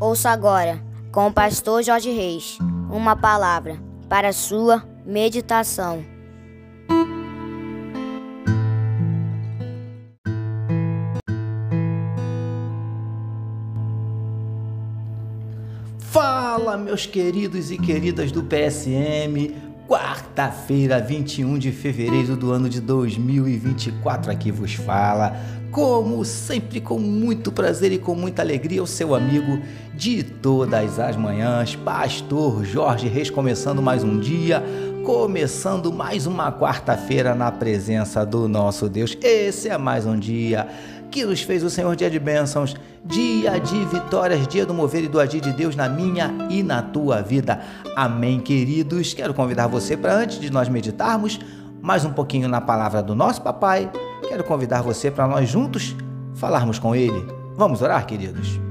Ouça agora, com o pastor Jorge Reis, uma palavra para sua meditação. Fala, meus queridos e queridas do PSM. Quarta-feira, 21 de fevereiro do ano de 2024, aqui vos fala, como sempre, com muito prazer e com muita alegria, o seu amigo de todas as manhãs, Pastor Jorge Reis, começando mais um dia, começando mais uma quarta-feira na presença do nosso Deus. Esse é mais um dia que nos fez o Senhor dia de bênçãos, dia de vitórias, dia do mover e do agir de Deus na minha e na tua vida. Amém, queridos. Quero convidar você para antes de nós meditarmos mais um pouquinho na palavra do nosso papai, quero convidar você para nós juntos falarmos com ele. Vamos orar, queridos.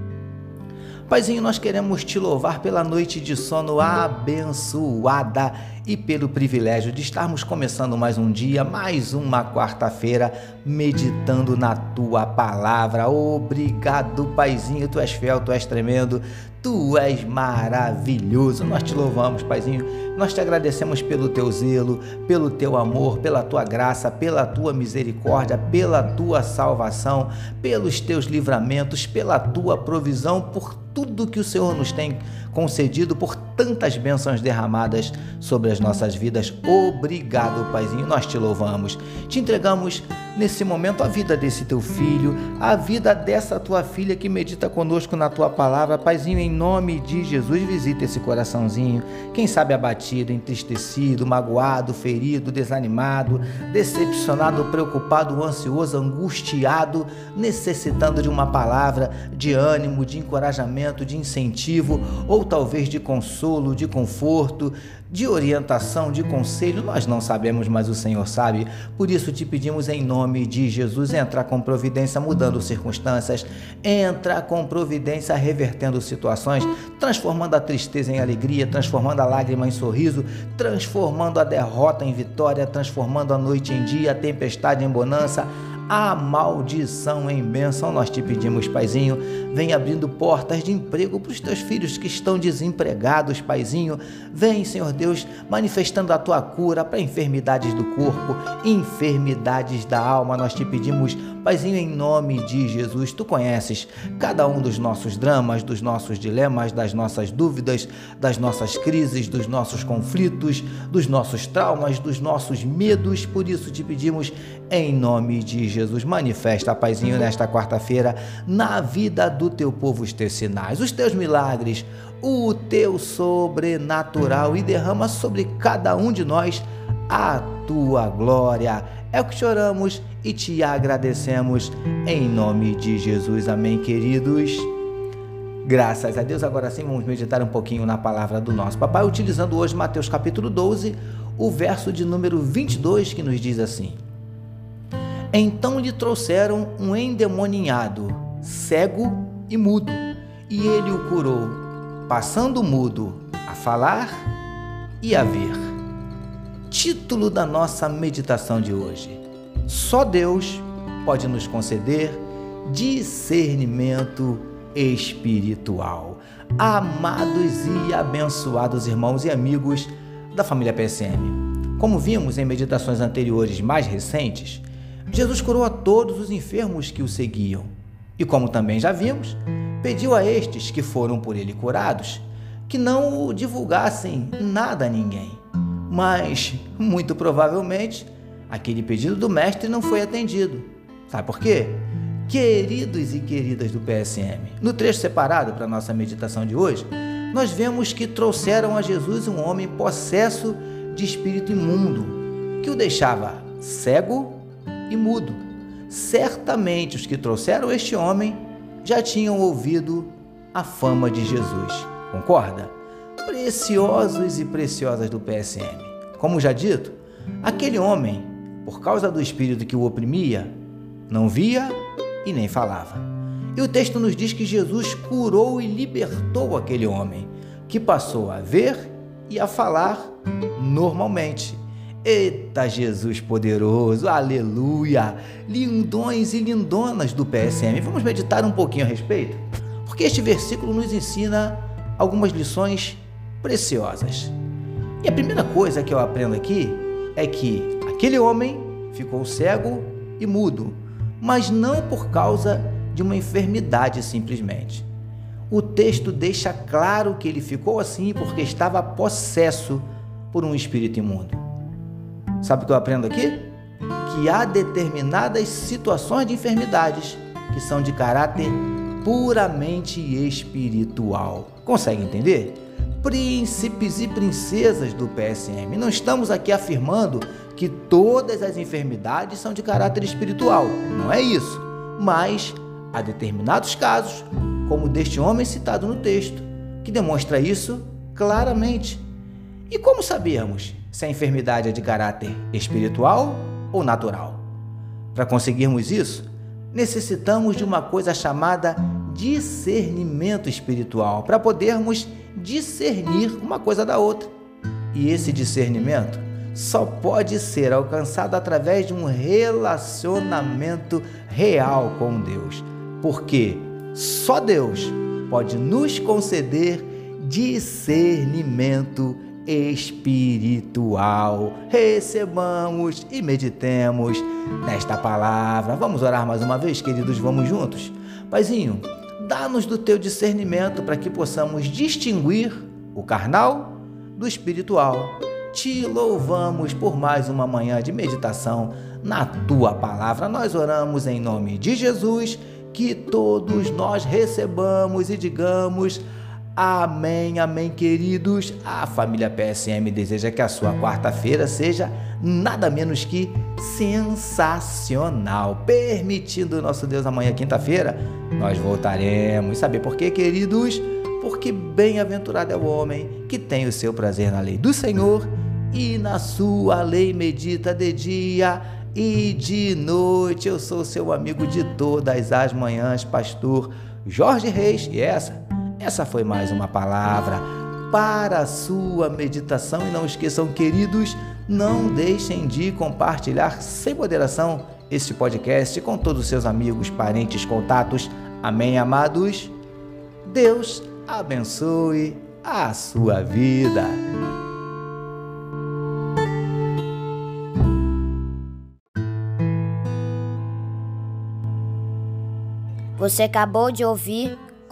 Paizinho, nós queremos te louvar pela noite de sono abençoada e pelo privilégio de estarmos começando mais um dia, mais uma quarta-feira, meditando na tua palavra. Obrigado, Paizinho, tu és fiel, tu és tremendo, tu és maravilhoso. Nós te louvamos, Paizinho. Nós te agradecemos pelo teu zelo, pelo teu amor, pela tua graça, pela tua misericórdia, pela tua salvação, pelos teus livramentos, pela tua provisão, por tudo que o Senhor nos tem concedido, por tantas bênçãos derramadas sobre as nossas vidas. Obrigado, Paizinho, nós te louvamos. Te entregamos nesse momento a vida desse teu filho, a vida dessa tua filha que medita conosco na tua palavra. Paizinho, em nome de Jesus, visita esse coraçãozinho. Quem sabe abatido, entristecido, magoado, ferido, desanimado, decepcionado, preocupado, ansioso, angustiado, necessitando de uma palavra de ânimo, de encorajamento, de incentivo ou talvez de consolo, de conforto, de orientação, de conselho, nós não sabemos, mas o Senhor sabe. Por isso te pedimos em nome de Jesus, entra com providência mudando circunstâncias, entra com providência revertendo situações, transformando a tristeza em alegria, transformando a lágrima em sorriso, transformando a derrota em vitória, transformando a noite em dia, a tempestade em bonança a maldição em bênção. Nós te pedimos, Paizinho, vem abrindo portas de emprego para os teus filhos que estão desempregados, Paizinho. Vem, Senhor Deus, manifestando a tua cura para enfermidades do corpo, enfermidades da alma. Nós te pedimos, Paizinho, em nome de Jesus. Tu conheces cada um dos nossos dramas, dos nossos dilemas, das nossas dúvidas, das nossas crises, dos nossos conflitos, dos nossos traumas, dos nossos medos. Por isso te pedimos, em nome de Jesus, manifesta, Paizinho, nesta quarta-feira, na vida do teu povo os teus sinais, os teus milagres, o teu sobrenatural e derrama sobre cada um de nós a tua glória. É o que choramos e te agradecemos em nome de Jesus. Amém, queridos. Graças a Deus. Agora sim, vamos meditar um pouquinho na palavra do nosso papai, utilizando hoje Mateus capítulo 12, o verso de número 22, que nos diz assim: então lhe trouxeram um endemoninhado, cego e mudo, e ele o curou, passando mudo a falar e a ver. Título da nossa meditação de hoje: Só Deus pode nos conceder discernimento espiritual. Amados e abençoados irmãos e amigos da família PSM, como vimos em meditações anteriores mais recentes, Jesus curou a todos os enfermos que o seguiam. E como também já vimos, pediu a estes que foram por ele curados que não o divulgassem nada a ninguém. Mas, muito provavelmente, aquele pedido do mestre não foi atendido. Sabe por quê? Queridos e queridas do PSM, no trecho separado para nossa meditação de hoje, nós vemos que trouxeram a Jesus um homem possesso de espírito imundo, que o deixava cego e mudo. Certamente os que trouxeram este homem já tinham ouvido a fama de Jesus. Concorda? Preciosos e preciosas do PSM. Como já dito, aquele homem, por causa do espírito que o oprimia, não via e nem falava. E o texto nos diz que Jesus curou e libertou aquele homem, que passou a ver e a falar normalmente. Eita Jesus poderoso, aleluia! Lindões e lindonas do PSM, vamos meditar um pouquinho a respeito? porque este versículo nos ensina algumas lições preciosas. E a primeira coisa que eu aprendo aqui é que aquele homem ficou cego e mudo, mas não por causa de uma enfermidade simplesmente. O texto deixa claro que ele ficou assim porque estava possesso por um espírito imundo. Sabe o que eu aprendo aqui? Que há determinadas situações de enfermidades que são de caráter puramente espiritual. Consegue entender? Príncipes e princesas do PSM. Não estamos aqui afirmando que todas as enfermidades são de caráter espiritual. Não é isso. Mas há determinados casos, como deste homem citado no texto, que demonstra isso claramente. E como sabermos se a enfermidade é de caráter espiritual ou natural? Para conseguirmos isso, necessitamos de uma coisa chamada discernimento espiritual, para podermos discernir uma coisa da outra. E esse discernimento só pode ser alcançado através de um relacionamento real com Deus, porque só Deus pode nos conceder discernimento espiritual. Recebamos e meditemos nesta palavra. Vamos orar mais uma vez, queridos? Vamos juntos? Paizinho, dá-nos do teu discernimento para que possamos distinguir o carnal do espiritual. Te louvamos por mais uma manhã de meditação na tua palavra. Nós oramos em nome de Jesus, que todos nós recebamos e digamos Amém, amém, queridos. A família PSM deseja que a sua quarta-feira seja nada menos que sensacional. Permitindo nosso Deus amanhã, quinta-feira, nós voltaremos. Saber por quê, queridos? Porque bem-aventurado é o homem que tem o seu prazer na lei do Senhor e na sua lei medita de dia e de noite. Eu sou seu amigo de todas as manhãs, pastor Jorge Reis, e essa essa foi mais uma palavra para a sua meditação. E não esqueçam, queridos, não deixem de compartilhar sem moderação este podcast com todos os seus amigos, parentes, contatos. Amém, amados? Deus abençoe a sua vida. Você acabou de ouvir